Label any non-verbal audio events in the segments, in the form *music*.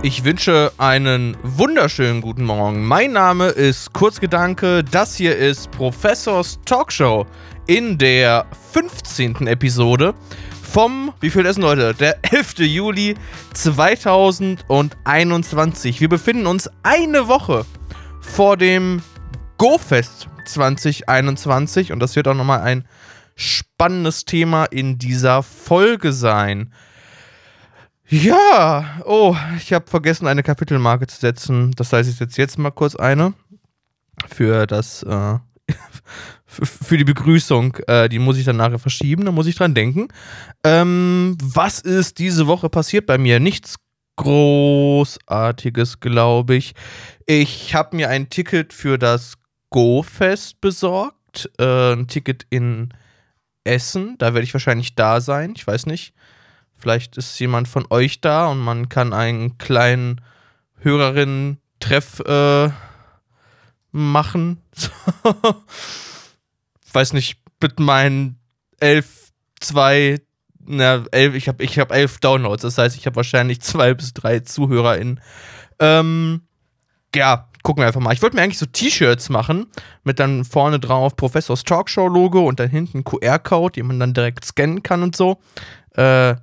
Ich wünsche einen wunderschönen guten Morgen. Mein Name ist Kurzgedanke. Das hier ist Professors Talkshow in der 15. Episode vom, wie viel ist denn? Der *laughs* 11. Juli 2021. Wir befinden uns eine Woche vor dem GoFest 2021 und das wird auch nochmal ein spannendes Thema in dieser Folge sein. Ja, oh, ich habe vergessen, eine Kapitelmarke zu setzen. Das heißt, ich setze jetzt mal kurz eine für das, äh, *laughs* für die Begrüßung. Äh, die muss ich dann nachher verschieben, da muss ich dran denken. Ähm, was ist diese Woche passiert bei mir? Nichts Großartiges, glaube ich. Ich habe mir ein Ticket für das Go-Fest besorgt. Äh, ein Ticket in Essen. Da werde ich wahrscheinlich da sein. Ich weiß nicht. Vielleicht ist jemand von euch da und man kann einen kleinen Hörerinnen-Treff äh, machen. *laughs* Weiß nicht, mit meinen elf, zwei, na, elf, ich habe ich hab elf Downloads, das heißt, ich habe wahrscheinlich zwei bis drei ZuhörerInnen. Ähm, ja, gucken wir einfach mal. Ich wollte mir eigentlich so T-Shirts machen, mit dann vorne drauf Professors Talkshow-Logo und dann hinten QR-Code, den man dann direkt scannen kann und so. Äh,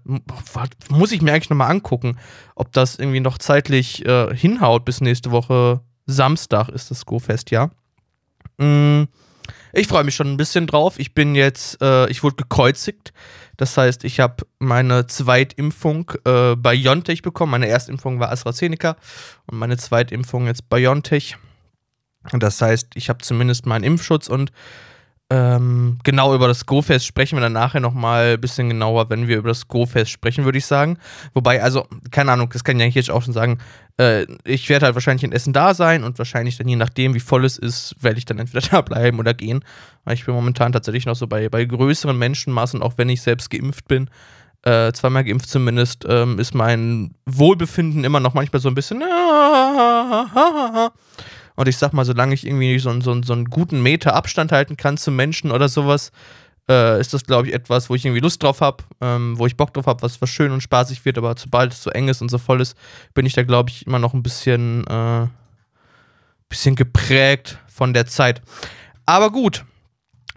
muss ich mir eigentlich nochmal angucken, ob das irgendwie noch zeitlich äh, hinhaut bis nächste Woche Samstag ist das Go-Fest, ja. Mm, ich freue mich schon ein bisschen drauf. Ich bin jetzt, äh, ich wurde gekreuzigt. Das heißt, ich habe meine Zweitimpfung äh, BioNTech bekommen. Meine Erstimpfung war AstraZeneca und meine Zweitimpfung jetzt BioNTech. Das heißt, ich habe zumindest meinen Impfschutz und ähm, genau über das Go-Fest sprechen wir dann nachher nochmal ein bisschen genauer, wenn wir über das Go-Fest sprechen, würde ich sagen. Wobei, also, keine Ahnung, das kann ich eigentlich jetzt auch schon sagen. Äh, ich werde halt wahrscheinlich in Essen da sein und wahrscheinlich dann je nachdem, wie voll es ist, werde ich dann entweder *laughs* da bleiben oder gehen. Weil ich bin momentan tatsächlich noch so bei, bei größeren Menschenmassen, auch wenn ich selbst geimpft bin. Äh, zweimal geimpft zumindest, ähm, ist mein Wohlbefinden immer noch manchmal so ein bisschen. *laughs* Und ich sag mal, solange ich irgendwie so, so, so einen guten Meter Abstand halten kann zu Menschen oder sowas, äh, ist das, glaube ich, etwas, wo ich irgendwie Lust drauf habe, ähm, wo ich Bock drauf habe, was, was schön und spaßig wird, aber sobald es so eng ist und so voll ist, bin ich da, glaube ich, immer noch ein bisschen, äh, bisschen geprägt von der Zeit. Aber gut,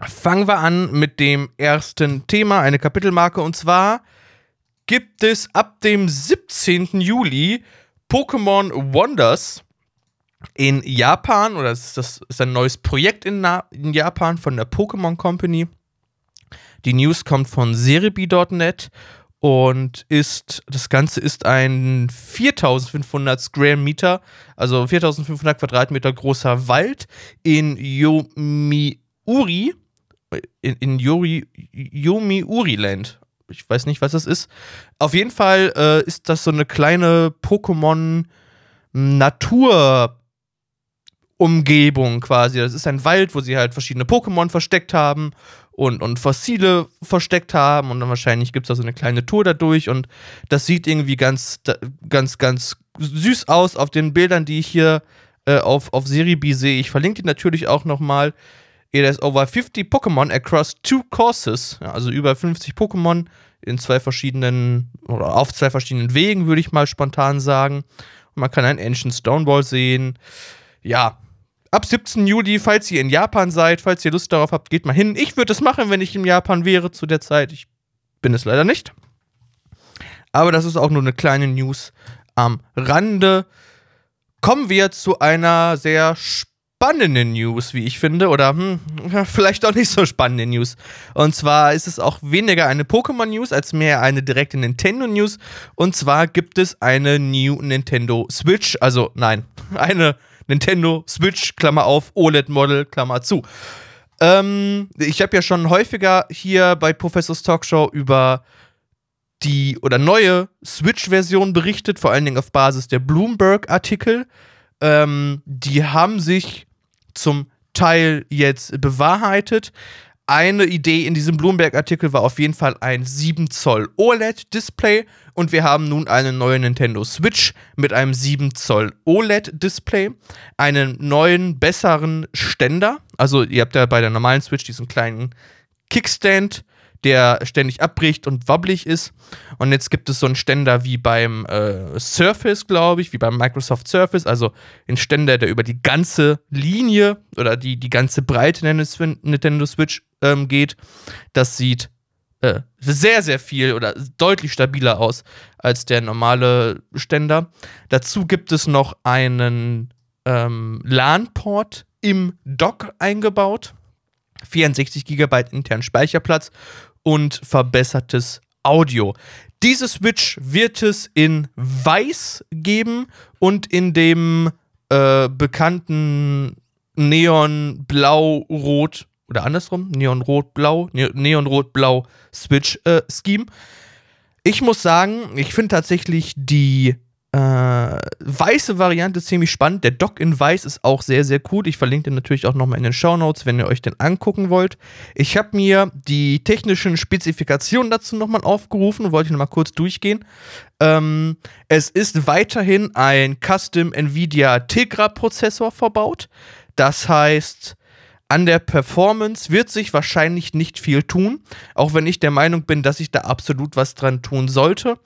fangen wir an mit dem ersten Thema, eine Kapitelmarke, und zwar gibt es ab dem 17. Juli Pokémon Wonders in Japan, oder das ist, das ist ein neues Projekt in, in Japan von der Pokémon Company. Die News kommt von Cerebi.net und ist, das Ganze ist ein 4500 Square Meter, also 4500 Quadratmeter großer Wald in Yomiuri, in, in Yori, Yomiuri-Land. Ich weiß nicht, was das ist. Auf jeden Fall äh, ist das so eine kleine Pokémon Natur Umgebung quasi. Das ist ein Wald, wo sie halt verschiedene Pokémon versteckt haben und, und Fossile versteckt haben und dann wahrscheinlich gibt es da so eine kleine Tour dadurch und das sieht irgendwie ganz, ganz, ganz süß aus auf den Bildern, die ich hier äh, auf, auf Seribi sehe. Ich verlinke die natürlich auch nochmal. It has over 50 Pokémon across two courses, also über 50 Pokémon in zwei verschiedenen oder auf zwei verschiedenen Wegen, würde ich mal spontan sagen. Und man kann einen Ancient Stonewall sehen. Ja, ab 17. Juli, falls ihr in Japan seid, falls ihr Lust darauf habt, geht mal hin. Ich würde es machen, wenn ich in Japan wäre zu der Zeit. Ich bin es leider nicht. Aber das ist auch nur eine kleine News am Rande. Kommen wir zu einer sehr spannenden News, wie ich finde, oder hm, vielleicht auch nicht so spannende News. Und zwar ist es auch weniger eine Pokémon-News als mehr eine direkte Nintendo-News. Und zwar gibt es eine New Nintendo Switch, also nein, *laughs* eine Nintendo Switch, Klammer auf, OLED-Model, Klammer zu. Ähm, ich habe ja schon häufiger hier bei Professors Talkshow über die oder neue Switch-Version berichtet, vor allen Dingen auf Basis der Bloomberg-Artikel. Ähm, die haben sich zum Teil jetzt bewahrheitet. Eine Idee in diesem Bloomberg-Artikel war auf jeden Fall ein 7 Zoll OLED-Display und wir haben nun eine neue Nintendo Switch mit einem 7 Zoll OLED-Display, einen neuen, besseren Ständer. Also ihr habt ja bei der normalen Switch diesen kleinen Kickstand, der ständig abbricht und wabbelig ist. Und jetzt gibt es so einen Ständer wie beim äh, Surface, glaube ich, wie beim Microsoft Surface, also ein Ständer, der über die ganze Linie oder die, die ganze Breite Nintendo Switch ähm, geht. Das sieht äh, sehr, sehr viel oder deutlich stabiler aus als der normale Ständer. Dazu gibt es noch einen ähm, LAN-Port im Dock eingebaut. 64 GB internen Speicherplatz und verbessertes Audio. Diese Switch wird es in weiß geben und in dem äh, bekannten Neon-Blau-Rot oder andersrum, Neon-Rot-Blau, Neon-Rot-Blau Switch-Scheme. Äh, ich muss sagen, ich finde tatsächlich die äh, weiße Variante ziemlich spannend. Der Dock in weiß ist auch sehr, sehr cool. Ich verlinke den natürlich auch nochmal in den Show Notes, wenn ihr euch den angucken wollt. Ich habe mir die technischen Spezifikationen dazu nochmal aufgerufen, wollte ich nochmal kurz durchgehen. Ähm, es ist weiterhin ein Custom Nvidia Tegra Prozessor verbaut. Das heißt, an der Performance wird sich wahrscheinlich nicht viel tun, auch wenn ich der Meinung bin, dass ich da absolut was dran tun sollte.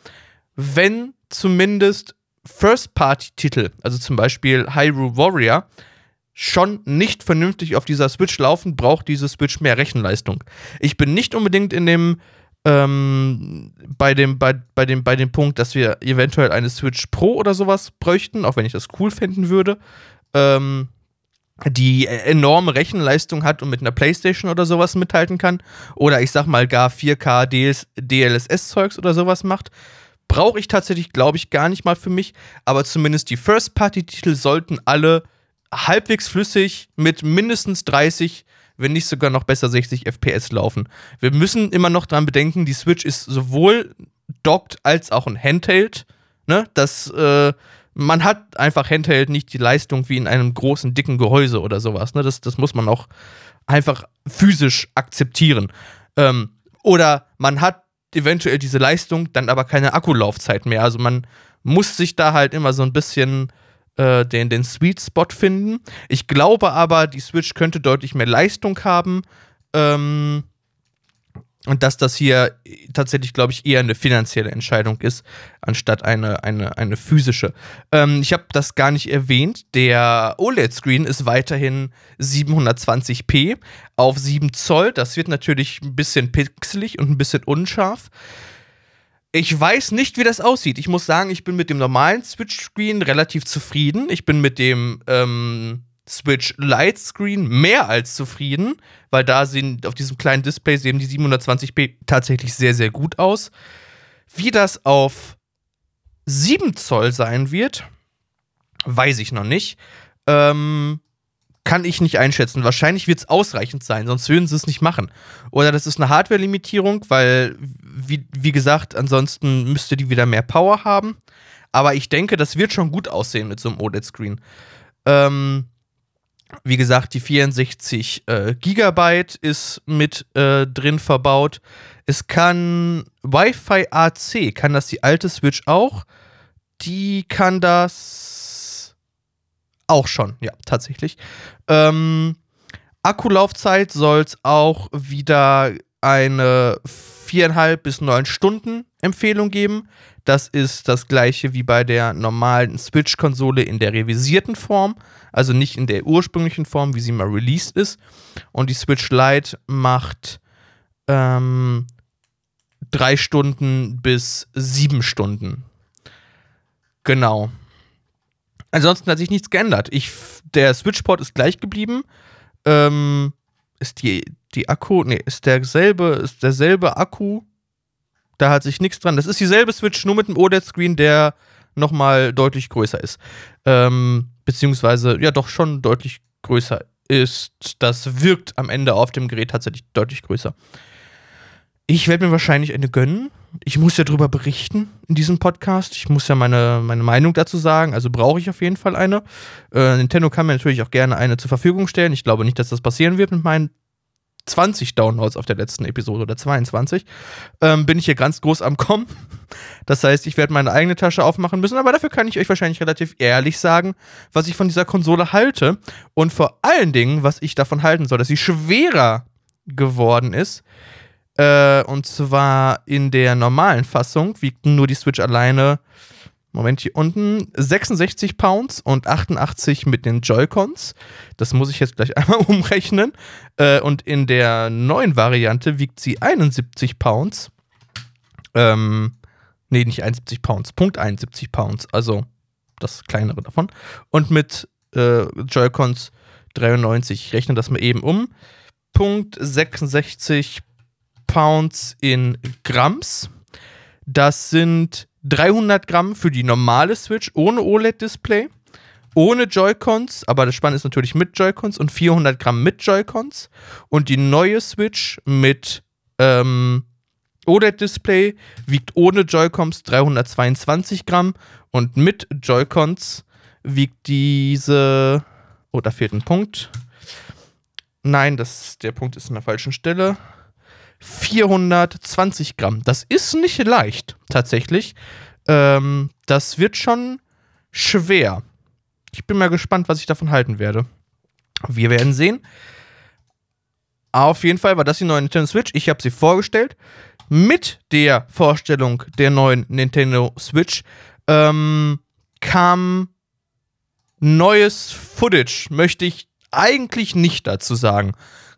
Wenn zumindest First-Party-Titel, also zum Beispiel Hyrule Warrior, schon nicht vernünftig auf dieser Switch laufen, braucht diese Switch mehr Rechenleistung. Ich bin nicht unbedingt in dem ähm, bei dem, bei, bei, dem, bei dem Punkt, dass wir eventuell eine Switch Pro oder sowas bräuchten, auch wenn ich das cool finden würde, ähm, die enorme Rechenleistung hat und mit einer Playstation oder sowas mithalten kann. Oder ich sag mal gar 4K DLSS-Zeugs oder sowas macht. Brauche ich tatsächlich, glaube ich, gar nicht mal für mich. Aber zumindest die First-Party-Titel sollten alle halbwegs flüssig mit mindestens 30, wenn nicht sogar noch besser 60 FPS laufen. Wir müssen immer noch dran bedenken, die Switch ist sowohl dockt als auch ein Handheld. Ne? Das, äh, man hat einfach Handheld nicht die Leistung wie in einem großen, dicken Gehäuse oder sowas. Ne? Das, das muss man auch einfach physisch akzeptieren. Ähm, oder man hat eventuell diese Leistung, dann aber keine Akkulaufzeit mehr. Also man muss sich da halt immer so ein bisschen äh, den, den Sweet Spot finden. Ich glaube aber, die Switch könnte deutlich mehr Leistung haben. Ähm, und dass das hier tatsächlich, glaube ich, eher eine finanzielle Entscheidung ist, anstatt eine, eine, eine physische. Ähm, ich habe das gar nicht erwähnt. Der OLED-Screen ist weiterhin 720p auf 7 Zoll. Das wird natürlich ein bisschen pixelig und ein bisschen unscharf. Ich weiß nicht, wie das aussieht. Ich muss sagen, ich bin mit dem normalen Switch-Screen relativ zufrieden. Ich bin mit dem ähm, Switch Lightscreen mehr als zufrieden, weil da sehen auf diesem kleinen Display sehen die 720p tatsächlich sehr, sehr gut aus. Wie das auf 7 Zoll sein wird, weiß ich noch nicht. Ähm, kann ich nicht einschätzen. Wahrscheinlich wird es ausreichend sein, sonst würden sie es nicht machen. Oder das ist eine Hardware-Limitierung, weil, wie, wie gesagt, ansonsten müsste die wieder mehr Power haben. Aber ich denke, das wird schon gut aussehen mit so einem OLED-Screen. Ähm, wie gesagt, die 64 äh, Gigabyte ist mit äh, drin verbaut. Es kann Wi-Fi AC, kann das die alte Switch auch? Die kann das auch schon, ja, tatsächlich. Ähm, Akkulaufzeit soll es auch wieder eine viereinhalb bis neun Stunden Empfehlung geben. Das ist das gleiche wie bei der normalen Switch-Konsole in der revisierten Form, also nicht in der ursprünglichen Form, wie sie mal released ist. Und die Switch Lite macht ähm, drei Stunden bis sieben Stunden. Genau. Ansonsten hat sich nichts geändert. Ich, der Switch-Port ist gleich geblieben. Ähm, ist die, die Akku, nee, ist derselbe, ist derselbe Akku da hat sich nichts dran. Das ist dieselbe Switch, nur mit einem OLED-Screen, der nochmal deutlich größer ist. Ähm, beziehungsweise, ja, doch schon deutlich größer ist. Das wirkt am Ende auf dem Gerät tatsächlich deutlich größer. Ich werde mir wahrscheinlich eine gönnen. Ich muss ja darüber berichten in diesem Podcast. Ich muss ja meine, meine Meinung dazu sagen. Also brauche ich auf jeden Fall eine. Äh, Nintendo kann mir natürlich auch gerne eine zur Verfügung stellen. Ich glaube nicht, dass das passieren wird mit meinen 20 Downloads auf der letzten Episode oder 22, ähm, bin ich hier ganz groß am Kommen. Das heißt, ich werde meine eigene Tasche aufmachen müssen, aber dafür kann ich euch wahrscheinlich relativ ehrlich sagen, was ich von dieser Konsole halte und vor allen Dingen, was ich davon halten soll, dass sie schwerer geworden ist. Äh, und zwar in der normalen Fassung wiegt nur die Switch alleine, Moment, hier unten 66 Pounds und 88 mit den Joy-Cons. Das muss ich jetzt gleich *laughs* einmal umrechnen. Äh, und in der neuen Variante wiegt sie 71 Pounds. Ähm, nee, nicht 71 Pounds, Punkt 71 Pounds, also das kleinere davon. Und mit äh, Joy-Cons 93. Ich rechne das mal eben um. Punkt 66 Pounds in Gramms. Das sind 300 Gramm für die normale Switch ohne OLED-Display, ohne Joy-Cons, aber das Spannende ist natürlich mit Joy-Cons und 400 Gramm mit Joy-Cons. Und die neue Switch mit ähm, OLED-Display wiegt ohne Joy-Cons 322 Gramm und mit Joy-Cons wiegt diese. Oh, da fehlt ein Punkt. Nein, das, der Punkt ist an der falschen Stelle. 420 Gramm. Das ist nicht leicht, tatsächlich. Ähm, das wird schon schwer. Ich bin mal gespannt, was ich davon halten werde. Wir werden sehen. Auf jeden Fall war das die neue Nintendo Switch. Ich habe sie vorgestellt. Mit der Vorstellung der neuen Nintendo Switch ähm, kam neues Footage, möchte ich eigentlich nicht dazu sagen.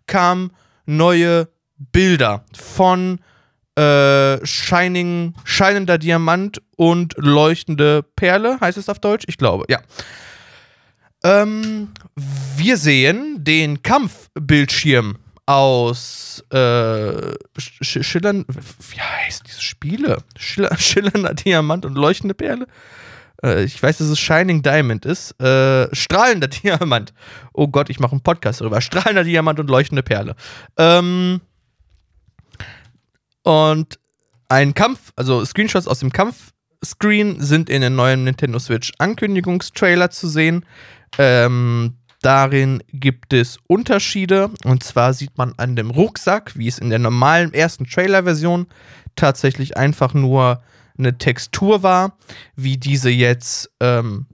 Kam neue Bilder von äh, Shining, scheinender Diamant und leuchtende Perle, heißt es auf Deutsch? Ich glaube, ja. Ähm, wir sehen den Kampfbildschirm aus äh, Sch Schillern, wie heißt diese Spiele? Schiller, *laughs* schillernder Diamant und leuchtende Perle? Äh, ich weiß, dass es Shining Diamond ist. Äh, strahlender *laughs* Diamant. Oh Gott, ich mache einen Podcast darüber. Strahlender Diamant und leuchtende Perle. Ähm, und ein Kampf, also Screenshots aus dem Kampfscreen sind in den neuen Nintendo Switch Ankündigungstrailer zu sehen. Ähm, darin gibt es Unterschiede. Und zwar sieht man an dem Rucksack, wie es in der normalen ersten Trailer-Version tatsächlich einfach nur eine Textur war, wie diese jetzt, ähm,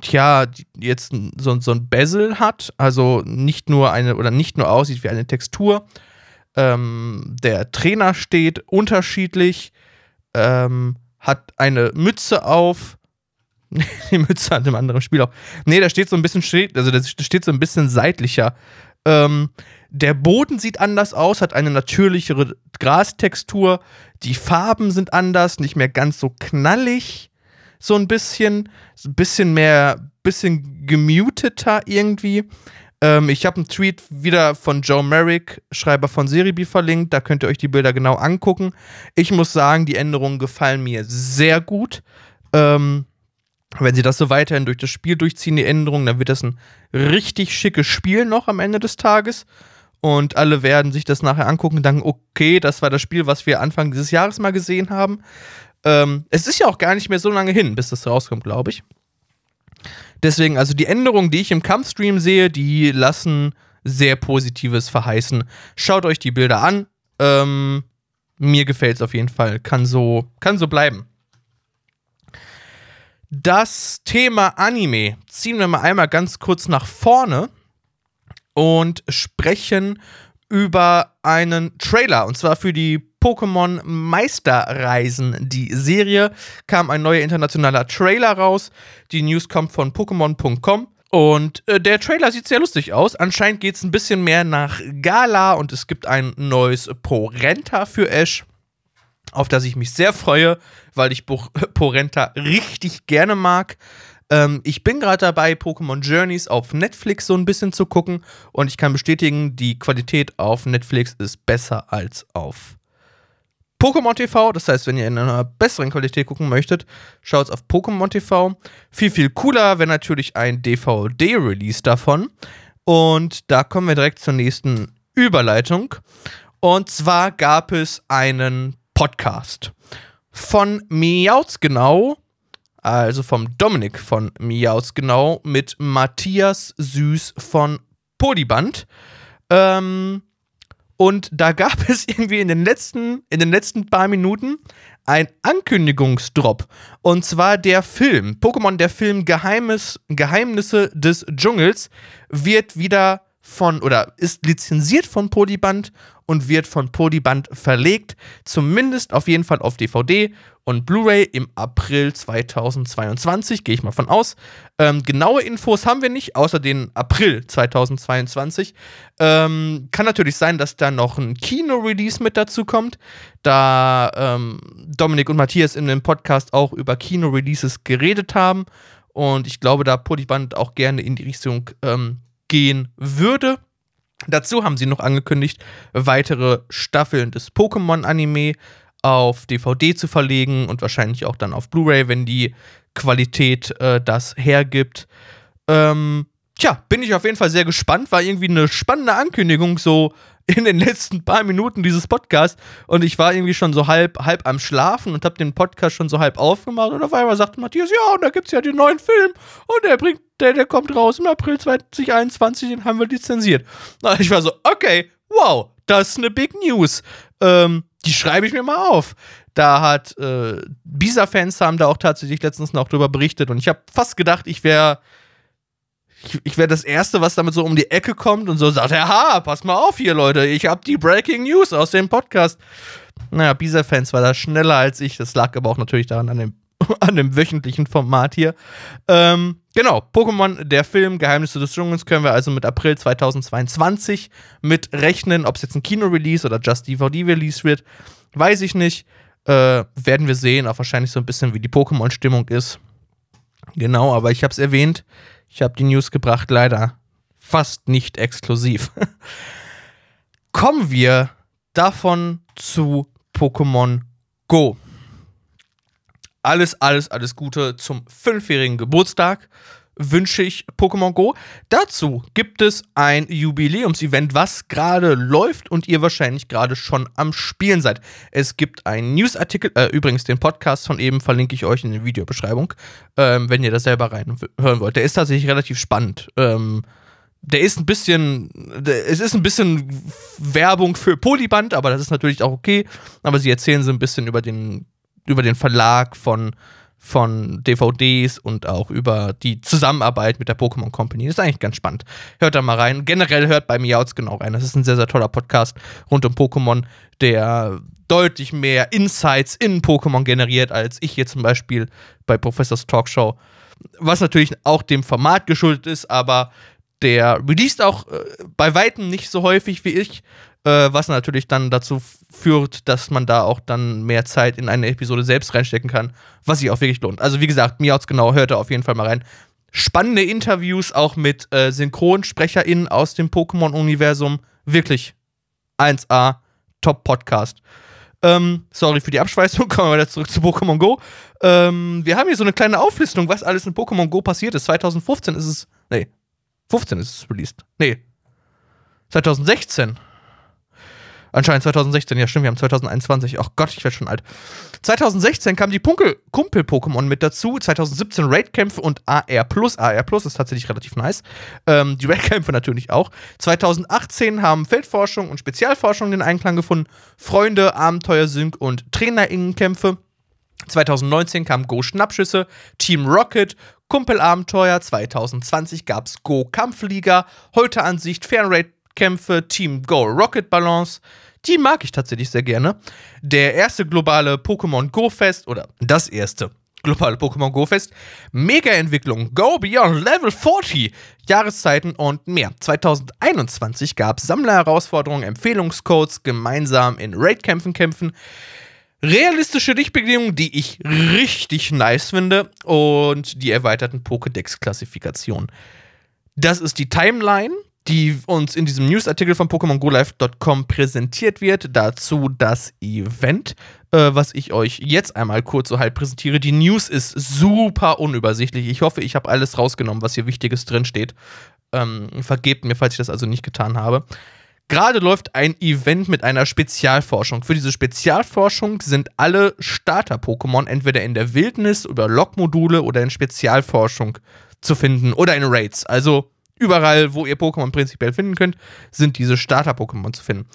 tja, jetzt so, so ein Bezel hat. Also nicht nur eine, oder nicht nur aussieht wie eine Textur, ähm, der Trainer steht unterschiedlich, ähm, hat eine Mütze auf. *laughs* die Mütze hat im anderen Spiel auch. Nee, da steht so ein bisschen, also das steht so ein bisschen seitlicher. Ähm, der Boden sieht anders aus, hat eine natürlichere Grastextur. Die Farben sind anders, nicht mehr ganz so knallig. So ein bisschen, ein bisschen mehr, bisschen gemuteter irgendwie. Ähm, ich habe einen Tweet wieder von Joe Merrick, Schreiber von Seribi, verlinkt. Da könnt ihr euch die Bilder genau angucken. Ich muss sagen, die Änderungen gefallen mir sehr gut. Ähm, wenn sie das so weiterhin durch das Spiel durchziehen, die Änderungen, dann wird das ein richtig schickes Spiel noch am Ende des Tages. Und alle werden sich das nachher angucken und denken, okay, das war das Spiel, was wir Anfang dieses Jahres mal gesehen haben. Ähm, es ist ja auch gar nicht mehr so lange hin, bis das rauskommt, glaube ich. Deswegen, also die Änderungen, die ich im Kampfstream sehe, die lassen sehr Positives verheißen. Schaut euch die Bilder an. Ähm, mir gefällt es auf jeden Fall. Kann so, kann so bleiben. Das Thema Anime ziehen wir mal einmal ganz kurz nach vorne und sprechen über einen Trailer. Und zwar für die Pokémon Meisterreisen. Die Serie kam ein neuer internationaler Trailer raus. Die News kommt von Pokémon.com. Und äh, der Trailer sieht sehr lustig aus. Anscheinend geht es ein bisschen mehr nach Gala und es gibt ein neues Porenta für Ash, auf das ich mich sehr freue, weil ich *laughs* Porenta richtig gerne mag. Ähm, ich bin gerade dabei, Pokémon Journeys auf Netflix so ein bisschen zu gucken und ich kann bestätigen, die Qualität auf Netflix ist besser als auf Pokémon TV. Das heißt, wenn ihr in einer besseren Qualität gucken möchtet, schaut auf Pokémon TV. Viel, viel cooler wäre natürlich ein DVD-Release davon. Und da kommen wir direkt zur nächsten Überleitung. Und zwar gab es einen Podcast von Miauts genau, also vom Dominik von Miauts genau, mit Matthias Süß von Polyband. Ähm, und da gab es *laughs* irgendwie in den letzten, in den letzten paar Minuten ein Ankündigungsdrop. Und zwar der Film. Pokémon, der Film Geheimes, Geheimnisse des Dschungels, wird wieder von oder ist lizenziert von Polyband und wird von Polyband verlegt, zumindest auf jeden Fall auf DVD und Blu-ray im April 2022, gehe ich mal von aus. Ähm, genaue Infos haben wir nicht, außer den April 2022. Ähm, kann natürlich sein, dass da noch ein Kino-Release mit dazu kommt, da ähm, Dominik und Matthias in dem Podcast auch über Kino-Releases geredet haben und ich glaube, da Polyband auch gerne in die Richtung ähm, gehen würde. Dazu haben sie noch angekündigt, weitere Staffeln des Pokémon-Anime auf DVD zu verlegen und wahrscheinlich auch dann auf Blu-ray, wenn die Qualität äh, das hergibt. Ähm, tja, bin ich auf jeden Fall sehr gespannt. War irgendwie eine spannende Ankündigung, so in den letzten paar Minuten dieses Podcasts und ich war irgendwie schon so halb, halb am Schlafen und habe den Podcast schon so halb aufgemacht und auf einmal sagte Matthias, ja, und da gibt es ja den neuen Film und der bringt, der, der kommt raus im April 2021, den haben wir lizenziert. Und ich war so, okay, wow, das ist eine Big News. Ähm, die schreibe ich mir mal auf. Da hat äh, Bisa-Fans haben da auch tatsächlich letztens noch drüber berichtet und ich habe fast gedacht, ich wäre ich, ich wäre das Erste, was damit so um die Ecke kommt und so sagt, ha, pass mal auf hier, Leute, ich habe die Breaking News aus dem Podcast. Naja, Bisa-Fans war da schneller als ich. Das lag aber auch natürlich daran an dem, *laughs* an dem wöchentlichen Format hier. Ähm, genau, Pokémon, der Film Geheimnisse des Dschungels können wir also mit April 2022 mit rechnen. Ob es jetzt ein Kino-Release oder Just DVD-Release wird, weiß ich nicht. Äh, werden wir sehen, auch wahrscheinlich so ein bisschen, wie die Pokémon-Stimmung ist. Genau, aber ich habe es erwähnt, ich habe die News gebracht, leider fast nicht exklusiv. *laughs* Kommen wir davon zu Pokémon Go. Alles, alles, alles Gute zum fünfjährigen Geburtstag wünsche ich Pokémon Go. Dazu gibt es ein Jubiläumsevent, was gerade läuft und ihr wahrscheinlich gerade schon am Spielen seid. Es gibt einen Newsartikel, äh, übrigens den Podcast von eben verlinke ich euch in der Videobeschreibung, ähm, wenn ihr das selber reinhören wollt. Der ist tatsächlich relativ spannend. Ähm, der ist ein bisschen, der, es ist ein bisschen Werbung für Polyband, aber das ist natürlich auch okay. Aber sie erzählen so ein bisschen über den, über den Verlag von von DVDs und auch über die Zusammenarbeit mit der Pokémon Company. Das ist eigentlich ganz spannend. Hört da mal rein. Generell hört bei Miauts genau rein. Das ist ein sehr, sehr toller Podcast rund um Pokémon, der deutlich mehr Insights in Pokémon generiert, als ich hier zum Beispiel bei Professors Talkshow. Was natürlich auch dem Format geschuldet ist, aber der released auch äh, bei Weitem nicht so häufig wie ich äh, was natürlich dann dazu führt, dass man da auch dann mehr Zeit in eine Episode selbst reinstecken kann, was sich auch wirklich lohnt. Also wie gesagt, Miauts genau, hört da auf jeden Fall mal rein. Spannende Interviews auch mit äh, SynchronsprecherInnen aus dem Pokémon-Universum. Wirklich 1A, Top-Podcast. Ähm, sorry für die Abschweißung, *laughs* kommen wir wieder zurück zu Pokémon Go. Ähm, wir haben hier so eine kleine Auflistung, was alles in Pokémon Go passiert ist. 2015 ist es. Nee, 15 ist es released. Nee. 2016. Anscheinend 2016, ja stimmt, wir haben 2021. Ach Gott, ich werde schon alt. 2016 kam die Kumpel-Pokémon mit dazu. 2017 Raid-Kämpfe und AR+. AR Plus ist tatsächlich relativ nice. Ähm, die Raid-Kämpfe natürlich auch. 2018 haben Feldforschung und Spezialforschung den Einklang gefunden. Freunde, Abenteuer, Sync und TrainerInnenkämpfe. 2019 kam Go Schnappschüsse, Team Rocket, Kumpelabenteuer, 2020 gab's Go Kampfliga, heute Ansicht, Fernraid Kämpfe, Team Go Rocket Balance. Die mag ich tatsächlich sehr gerne. Der erste globale Pokémon Go Fest oder das erste globale Pokémon Go Fest, Mega-Entwicklung, Go Beyond Level 40, Jahreszeiten und mehr. 2021 gab es Sammlerherausforderungen, Empfehlungscodes, gemeinsam in Raid-Kämpfen kämpfen. Realistische Lichtbedingungen, die ich richtig nice finde und die erweiterten Pokédex-Klassifikationen. Das ist die Timeline die uns in diesem Newsartikel von PokémonGoLive.com präsentiert wird. Dazu das Event, äh, was ich euch jetzt einmal kurz so halb präsentiere. Die News ist super unübersichtlich. Ich hoffe, ich habe alles rausgenommen, was hier Wichtiges drinsteht. Ähm, vergebt mir, falls ich das also nicht getan habe. Gerade läuft ein Event mit einer Spezialforschung. Für diese Spezialforschung sind alle Starter-Pokémon entweder in der Wildnis, über Log-Module oder in Spezialforschung zu finden oder in Raids. Also überall, wo ihr Pokémon prinzipiell finden könnt, sind diese Starter-Pokémon zu finden.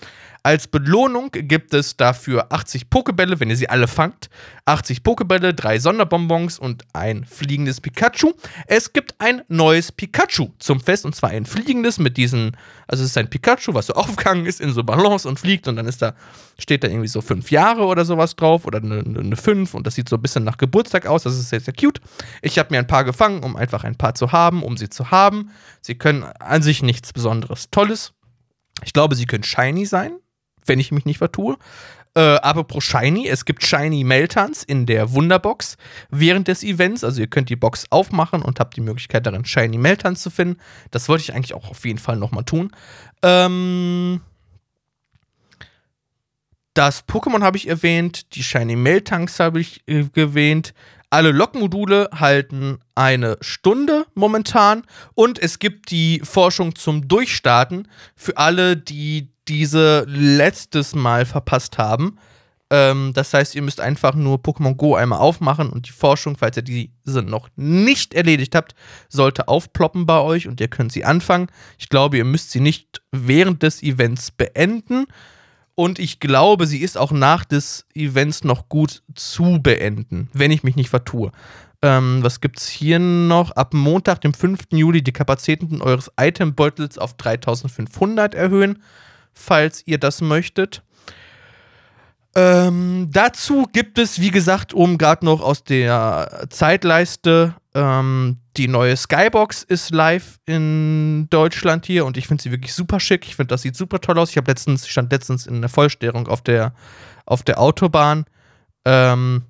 Als Belohnung gibt es dafür 80 Pokebälle, wenn ihr sie alle fangt. 80 Pokebälle, drei Sonderbonbons und ein fliegendes Pikachu. Es gibt ein neues Pikachu zum Fest und zwar ein fliegendes mit diesen, also es ist ein Pikachu, was so *laughs* aufgegangen ist in so Balance und fliegt und dann ist da, steht da irgendwie so fünf Jahre oder sowas drauf oder eine, eine fünf und das sieht so ein bisschen nach Geburtstag aus. Das ist sehr, sehr cute. Ich habe mir ein paar gefangen, um einfach ein paar zu haben, um sie zu haben. Sie können an sich nichts Besonderes Tolles. Ich glaube, sie können shiny sein, wenn ich mich nicht vertue. Äh, apropos Shiny, es gibt Shiny Meltans in der Wunderbox während des Events. Also ihr könnt die Box aufmachen und habt die Möglichkeit darin Shiny Meltans zu finden. Das wollte ich eigentlich auch auf jeden Fall nochmal tun. Ähm das Pokémon habe ich erwähnt, die Shiny Meltanks habe ich äh, erwähnt. Alle Lokmodule halten eine Stunde momentan und es gibt die Forschung zum Durchstarten für alle, die diese letztes Mal verpasst haben. Ähm, das heißt, ihr müsst einfach nur Pokémon Go einmal aufmachen und die Forschung, falls ihr diese noch nicht erledigt habt, sollte aufploppen bei euch und ihr könnt sie anfangen. Ich glaube, ihr müsst sie nicht während des Events beenden. Und ich glaube, sie ist auch nach des Events noch gut zu beenden, wenn ich mich nicht vertue. Ähm, was es hier noch? Ab Montag, dem 5. Juli, die Kapazitäten eures Itembeutels auf 3500 erhöhen, falls ihr das möchtet. Ähm, dazu gibt es, wie gesagt, oben gerade noch aus der Zeitleiste, ähm, die neue Skybox ist live in Deutschland hier und ich finde sie wirklich super schick. Ich finde, das sieht super toll aus. Ich habe letztens, stand letztens in der Vollstörung auf der, auf der Autobahn. Ähm,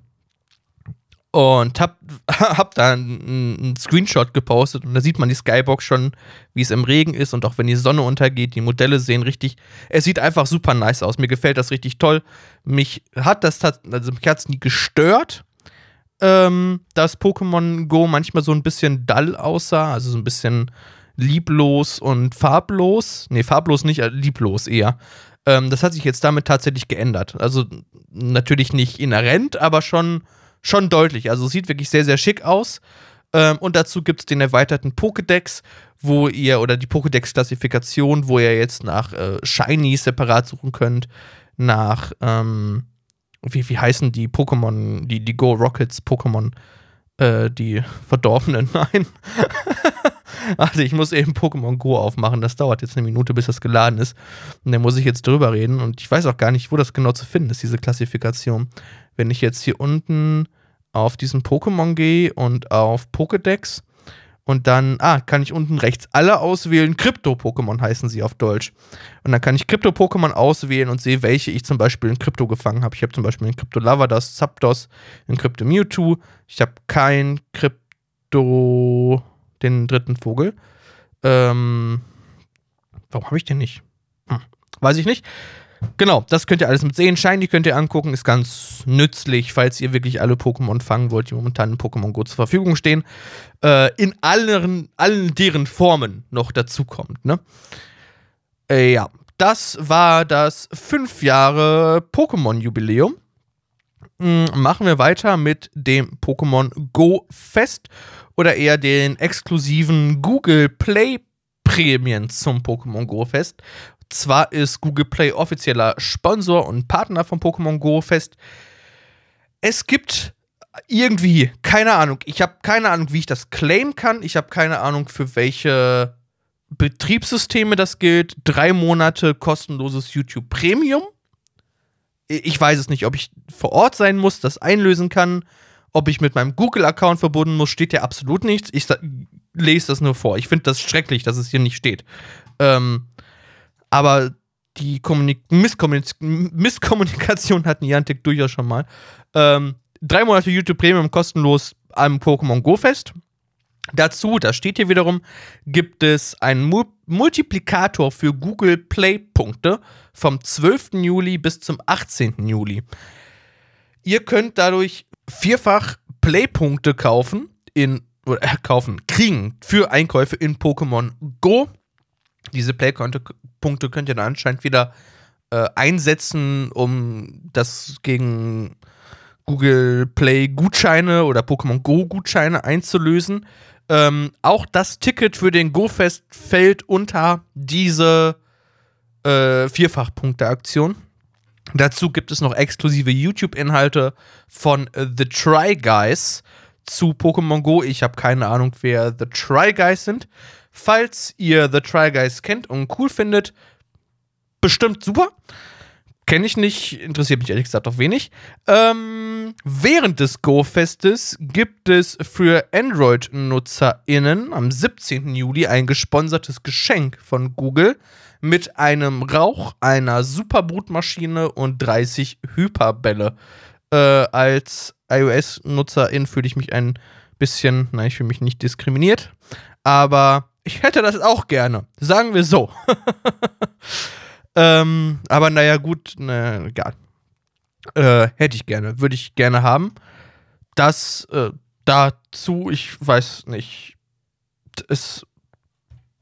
und hab, *laughs* hab da einen, Screenshot gepostet und da sieht man die Skybox schon, wie es im Regen ist und auch wenn die Sonne untergeht, die Modelle sehen richtig, es sieht einfach super nice aus. Mir gefällt das richtig toll. Mich hat das, also mich hat es nie gestört, ähm, dass Pokémon Go manchmal so ein bisschen dull aussah, also so ein bisschen lieblos und farblos. Nee, farblos nicht, äh, lieblos eher. Ähm, das hat sich jetzt damit tatsächlich geändert. Also natürlich nicht inhärent, aber schon schon deutlich. Also sieht wirklich sehr, sehr schick aus. Ähm, und dazu gibt es den erweiterten Pokédex, wo ihr, oder die Pokédex-Klassifikation, wo ihr jetzt nach äh, Shiny separat suchen könnt, nach, ähm, wie, wie heißen die Pokémon, die, die Go Rockets Pokémon, äh, die *laughs* Verdorbenen, *laughs* nein. *laughs* also ich muss eben Pokémon Go aufmachen, das dauert jetzt eine Minute, bis das geladen ist. Und dann muss ich jetzt drüber reden und ich weiß auch gar nicht, wo das genau zu finden ist, diese Klassifikation. Wenn ich jetzt hier unten auf diesen Pokémon gehe und auf Pokédex und dann, ah, kann ich unten rechts alle auswählen. Krypto-Pokémon heißen sie auf Deutsch. Und dann kann ich Krypto-Pokémon auswählen und sehe, welche ich zum Beispiel in Krypto gefangen habe. Ich habe zum Beispiel in Krypto Lavados, Zapdos, in Krypto Mewtwo. Ich habe kein Krypto, den dritten Vogel. Ähm, warum habe ich den nicht? Hm, weiß ich nicht. Genau, das könnt ihr alles mit sehen. Shiny könnt ihr angucken, ist ganz nützlich, falls ihr wirklich alle Pokémon fangen wollt, die momentan in Pokémon Go zur Verfügung stehen. Äh, in allen, allen deren Formen noch dazukommt, ne? Äh, ja, das war das 5 Jahre Pokémon-Jubiläum. Mhm, machen wir weiter mit dem Pokémon Go Fest oder eher den exklusiven Google Play Prämien zum Pokémon Go Fest. Zwar ist Google Play offizieller Sponsor und Partner von Pokémon Go Fest. Es gibt irgendwie, keine Ahnung, ich habe keine Ahnung, wie ich das claimen kann. Ich habe keine Ahnung, für welche Betriebssysteme das gilt. Drei Monate kostenloses YouTube Premium. Ich weiß es nicht, ob ich vor Ort sein muss, das einlösen kann. Ob ich mit meinem Google-Account verbunden muss, steht ja absolut nichts. Ich lese das nur vor. Ich finde das schrecklich, dass es hier nicht steht. Ähm, aber die Kommunik Misskommunik Misskommunikation hat Niantic durchaus schon mal. Ähm, drei Monate YouTube Premium kostenlos am Pokémon Go Fest. Dazu, das steht hier wiederum, gibt es einen Mu Multiplikator für Google Play Punkte vom 12. Juli bis zum 18. Juli. Ihr könnt dadurch vierfach Play-Punkte kaufen in oder äh, kaufen, kriegen für Einkäufe in Pokémon Go. Diese Play-Punkte Punkte könnt ihr dann anscheinend wieder äh, einsetzen, um das gegen Google Play Gutscheine oder Pokémon Go Gutscheine einzulösen. Ähm, auch das Ticket für den Go-Fest fällt unter diese, äh, Vierfachpunkte-Aktion. Dazu gibt es noch exklusive YouTube-Inhalte von äh, The Try Guys zu Pokémon Go. Ich habe keine Ahnung, wer The Try Guys sind. Falls ihr The Try Guys kennt und cool findet, bestimmt super. Kenne ich nicht, interessiert mich ehrlich gesagt auch wenig. Ähm, während des Go-Festes gibt es für Android-NutzerInnen am 17. Juli ein gesponsertes Geschenk von Google mit einem Rauch, einer Superbrutmaschine und 30 Hyperbälle. Äh, als iOS-Nutzerin fühle ich mich ein bisschen, nein, ich fühle mich nicht diskriminiert, aber ich hätte das auch gerne. Sagen wir so. *laughs* ähm, aber naja, gut, naja, egal. Äh, hätte ich gerne, würde ich gerne haben. Das äh, dazu, ich weiß nicht, ist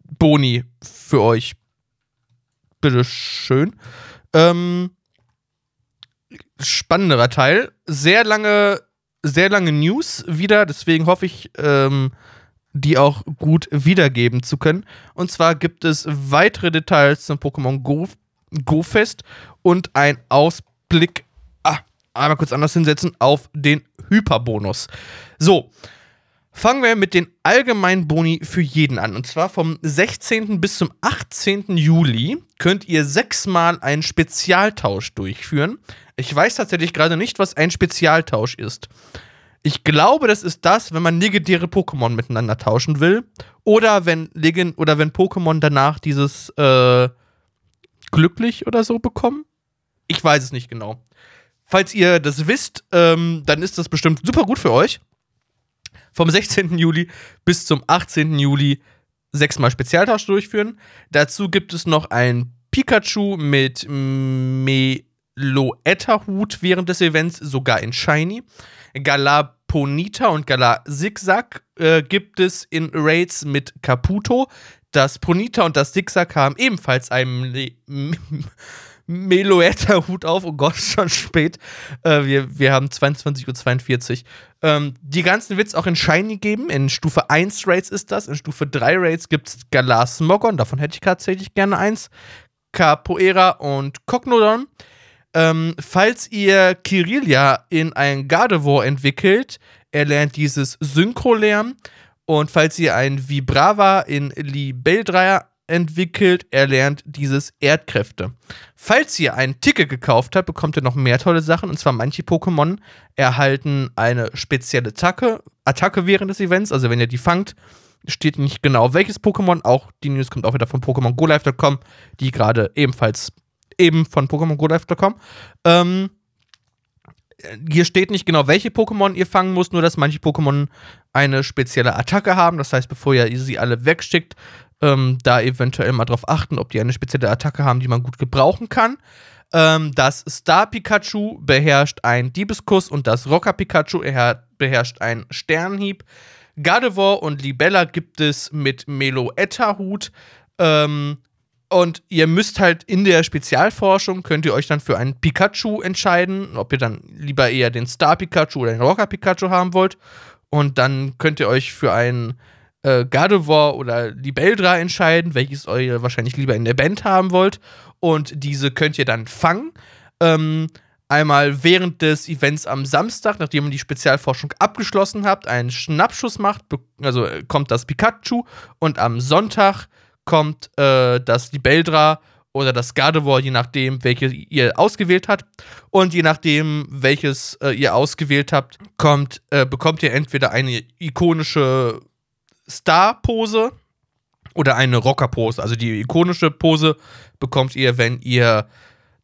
Boni für euch. Bitteschön. Ähm, spannenderer Teil. Sehr lange, sehr lange News wieder, deswegen hoffe ich, ähm, die auch gut wiedergeben zu können. Und zwar gibt es weitere Details zum Pokémon Go, Go Fest und ein Ausblick, ah, einmal kurz anders hinsetzen, auf den Hyperbonus. So, Fangen wir mit den allgemeinen Boni für jeden an. Und zwar vom 16. bis zum 18. Juli könnt ihr sechsmal einen Spezialtausch durchführen. Ich weiß tatsächlich gerade nicht, was ein Spezialtausch ist. Ich glaube, das ist das, wenn man legendäre Pokémon miteinander tauschen will. Oder wenn, Legend oder wenn Pokémon danach dieses äh, glücklich oder so bekommen. Ich weiß es nicht genau. Falls ihr das wisst, ähm, dann ist das bestimmt super gut für euch vom 16. Juli bis zum 18. Juli sechsmal Spezialtausch durchführen. Dazu gibt es noch ein Pikachu mit Meloetta-Hut während des Events, sogar in Shiny. Galaponita und Gala Zigzag äh, gibt es in Raids mit Caputo. Das Ponita und das Zigzag haben ebenfalls einen *laughs* Meloetta-Hut auf. Oh Gott, *laughs* schon spät. Äh, wir, wir haben 22.42 Uhr. Ähm, die ganzen es auch in Shiny geben. In Stufe 1 Raids ist das. In Stufe 3 Raids gibt es Galar Smogon. Davon hätte ich tatsächlich gerne eins. Capoeira und Cognodon. Ähm, falls ihr Kirilia in ein Gardevoir entwickelt, erlernt dieses Synchro-Lernen. Und falls ihr ein Vibrava in Libeldreier entwickelt, er lernt dieses Erdkräfte. Falls ihr ein Ticket gekauft habt, bekommt ihr noch mehr tolle Sachen. Und zwar manche Pokémon erhalten eine spezielle Attacke, Attacke während des Events. Also wenn ihr die fangt, steht nicht genau welches Pokémon. Auch die News kommt auch wieder von Pokémon GoLife.com, die gerade ebenfalls eben von Pokémon GoLife.com. Ähm, hier steht nicht genau, welche Pokémon ihr fangen müsst, nur dass manche Pokémon eine spezielle Attacke haben. Das heißt, bevor ihr sie alle wegschickt, ähm, da eventuell mal drauf achten, ob die eine spezielle Attacke haben, die man gut gebrauchen kann. Ähm, das Star Pikachu beherrscht einen Diebeskuss und das Rocker Pikachu beherrscht einen Sternhieb. Gardevoir und Libella gibt es mit Meloetta-Hut. Ähm, und ihr müsst halt in der Spezialforschung, könnt ihr euch dann für einen Pikachu entscheiden, ob ihr dann lieber eher den Star Pikachu oder den Rocker Pikachu haben wollt. Und dann könnt ihr euch für einen äh, Gardevoir oder Libeldra entscheiden, welches ihr wahrscheinlich lieber in der Band haben wollt. Und diese könnt ihr dann fangen. Ähm, einmal während des Events am Samstag, nachdem ihr die Spezialforschung abgeschlossen habt, einen Schnappschuss macht, also äh, kommt das Pikachu und am Sonntag kommt äh, das Libeldra oder das Gardevoir, je nachdem, welches ihr ausgewählt habt. Und je nachdem, welches äh, ihr ausgewählt habt, kommt, äh, bekommt ihr entweder eine ikonische Star-Pose oder eine Rocker-Pose. Also die ikonische Pose bekommt ihr, wenn ihr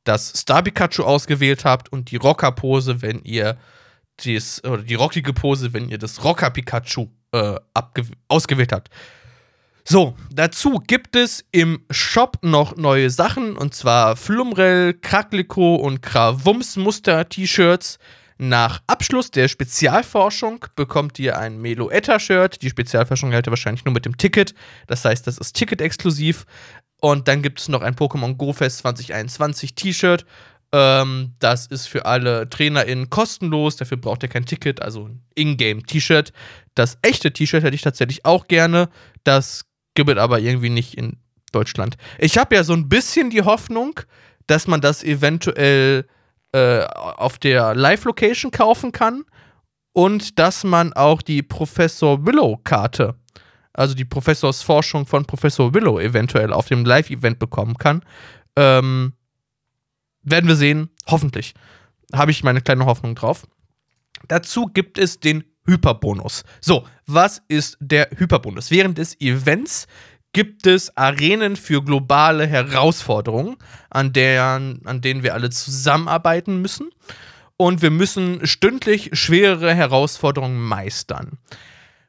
das Star Pikachu ausgewählt habt und die Rocker-Pose, wenn ihr dies, oder die rockige Pose, wenn ihr das Rocker Pikachu äh, ausgewählt habt. So, dazu gibt es im Shop noch neue Sachen und zwar Flumrel, Krakliko und Krawums Muster T-Shirts. Nach Abschluss der Spezialforschung bekommt ihr ein Meloetta-Shirt. Die Spezialforschung hält ihr wahrscheinlich nur mit dem Ticket. Das heißt, das ist Ticket-exklusiv. Und dann gibt es noch ein Pokémon Go Fest 2021 T-Shirt. Ähm, das ist für alle TrainerInnen kostenlos. Dafür braucht ihr kein Ticket, also ein Ingame-T-Shirt. Das echte T-Shirt hätte ich tatsächlich auch gerne. Das gibt es aber irgendwie nicht in Deutschland. Ich habe ja so ein bisschen die Hoffnung, dass man das eventuell äh, auf der Live-Location kaufen kann und dass man auch die Professor Willow-Karte, also die Professorsforschung von Professor Willow eventuell auf dem Live-Event bekommen kann. Ähm, werden wir sehen, hoffentlich. Habe ich meine kleine Hoffnung drauf. Dazu gibt es den Hyperbonus. So, was ist der Hyperbonus? Während des Events gibt es Arenen für globale Herausforderungen, an, deren, an denen wir alle zusammenarbeiten müssen. Und wir müssen stündlich schwerere Herausforderungen meistern.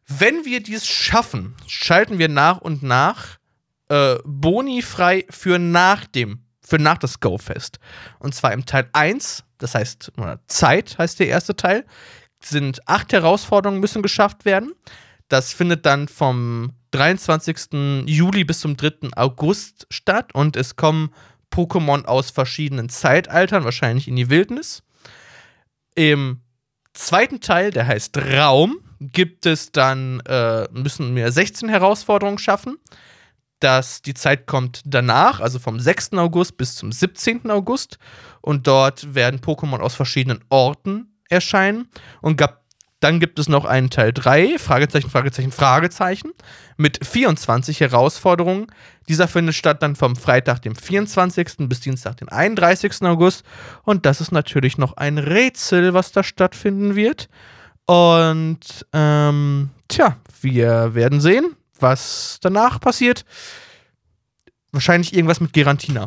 Wenn wir dies schaffen, schalten wir nach und nach äh, Boni frei für nach dem, für nach das Go-Fest. Und zwar im Teil 1, das heißt, Zeit heißt der erste Teil, sind acht Herausforderungen müssen geschafft werden. Das findet dann vom 23. Juli bis zum 3. August statt und es kommen Pokémon aus verschiedenen Zeitaltern, wahrscheinlich in die Wildnis. Im zweiten Teil, der heißt Raum, gibt es dann, äh, müssen wir 16 Herausforderungen schaffen. Das, die Zeit kommt danach, also vom 6. August bis zum 17. August. Und dort werden Pokémon aus verschiedenen Orten erscheinen. Und gab dann gibt es noch einen Teil 3, Fragezeichen, Fragezeichen, Fragezeichen, mit 24 Herausforderungen. Dieser findet statt dann vom Freitag, dem 24. bis Dienstag, den 31. August. Und das ist natürlich noch ein Rätsel, was da stattfinden wird. Und, ähm, tja, wir werden sehen, was danach passiert. Wahrscheinlich irgendwas mit Gerantina.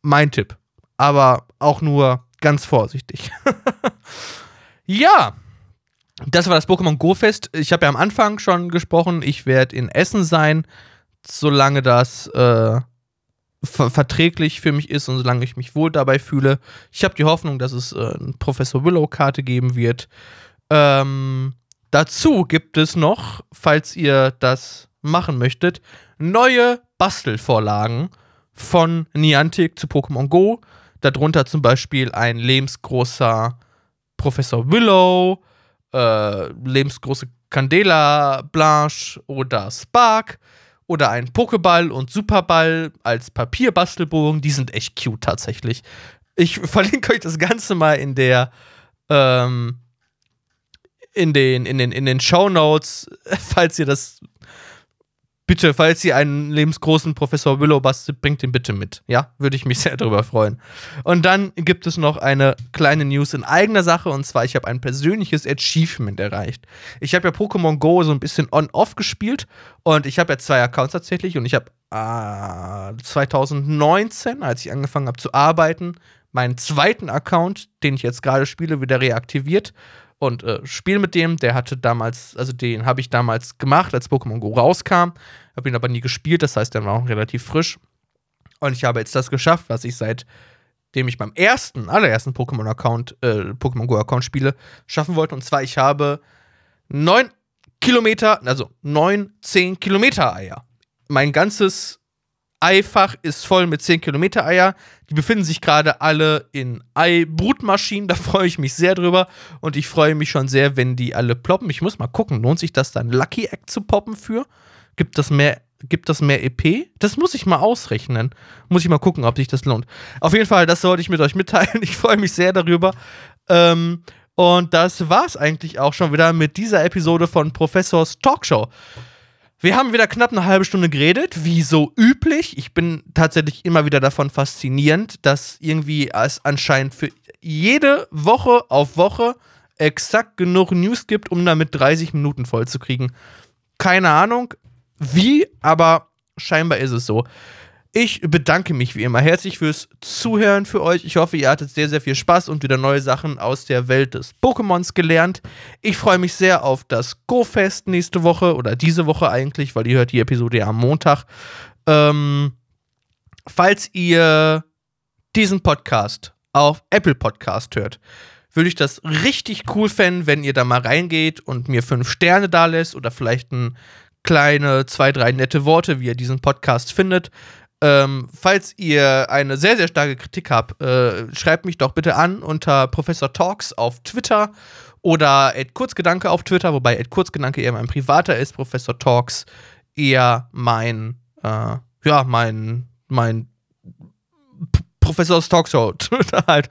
Mein Tipp. Aber auch nur ganz vorsichtig. *laughs* ja, das war das Pokémon Go Fest. Ich habe ja am Anfang schon gesprochen, ich werde in Essen sein, solange das äh, ver verträglich für mich ist und solange ich mich wohl dabei fühle. Ich habe die Hoffnung, dass es äh, eine Professor Willow-Karte geben wird. Ähm, dazu gibt es noch, falls ihr das machen möchtet, neue Bastelvorlagen von Niantic zu Pokémon Go. Darunter zum Beispiel ein lebensgroßer Professor Willow, äh, lebensgroße Candela Blanche oder Spark oder ein Pokéball und Superball als Papierbastelbogen. Die sind echt cute tatsächlich. Ich *laughs* verlinke euch das Ganze mal in der ähm, in den in den in den Show Notes, *laughs* falls ihr das bitte, falls ihr einen lebensgroßen Professor Willow bastelt, bringt ihn bitte mit. Ja, würde ich mich sehr darüber freuen. Und dann gibt es noch eine kleine News in eigener Sache und zwar, ich habe ein persönliches Achievement erreicht. Ich habe ja Pokémon Go so ein bisschen on-off gespielt und ich habe ja zwei Accounts tatsächlich und ich habe äh, 2019, als ich angefangen habe zu arbeiten, meinen zweiten Account, den ich jetzt gerade spiele, wieder reaktiviert und äh, spiele mit dem. Der hatte damals, also den habe ich damals gemacht, als Pokémon Go rauskam. Habe ihn aber nie gespielt, das heißt, der war auch relativ frisch. Und ich habe jetzt das geschafft, was ich seitdem ich beim ersten, allerersten Pokémon-Account, äh, Pokémon Go-Account spiele, schaffen wollte. Und zwar, ich habe neun Kilometer, also neun, zehn Kilometer Eier. Mein ganzes Eifach ist voll mit 10 Kilometer Eier. Die befinden sich gerade alle in Eibrutmaschinen. *laughs* Da freue ich mich sehr drüber. Und ich freue mich schon sehr, wenn die alle ploppen. Ich muss mal gucken, lohnt sich das dann Lucky Egg zu poppen für? Gibt das mehr, gibt das mehr EP? Das muss ich mal ausrechnen. Muss ich mal gucken, ob sich das lohnt. Auf jeden Fall, das sollte ich mit euch mitteilen. *laughs* Ich freue mich sehr darüber. Ähm, und das war's eigentlich auch schon wieder mit dieser Episode von Professors Talkshow. Wir haben wieder knapp eine halbe Stunde geredet, wie so üblich. Ich bin tatsächlich immer wieder davon faszinierend, dass irgendwie es anscheinend für jede Woche auf Woche exakt genug News gibt, um damit 30 Minuten voll zu kriegen. Keine Ahnung wie, aber scheinbar ist es so. Ich bedanke mich wie immer herzlich fürs Zuhören für euch. Ich hoffe, ihr hattet sehr, sehr viel Spaß und wieder neue Sachen aus der Welt des Pokémons gelernt. Ich freue mich sehr auf das Go-Fest nächste Woche oder diese Woche eigentlich, weil ihr hört die Episode ja am Montag. Ähm, falls ihr diesen Podcast auf Apple Podcast hört, würde ich das richtig cool fänden, wenn ihr da mal reingeht und mir fünf Sterne da lässt oder vielleicht ein kleine zwei, drei nette Worte, wie ihr diesen Podcast findet. Ähm, falls ihr eine sehr, sehr starke Kritik habt, äh, schreibt mich doch bitte an unter Professor Talks auf Twitter oder Ed Kurzgedanke auf Twitter, wobei Ed Kurzgedanke eher mein privater ist, Professor Talks eher mein, äh, ja, mein, mein Professors Talkshow halt.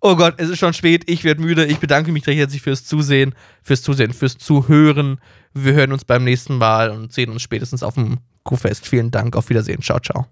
Oh Gott, es ist schon spät, ich werde müde. Ich bedanke mich recht herzlich fürs Zusehen, fürs Zusehen, fürs Zuhören. Wir hören uns beim nächsten Mal und sehen uns spätestens auf dem Q-Fest. Vielen Dank, auf Wiedersehen. Ciao, ciao.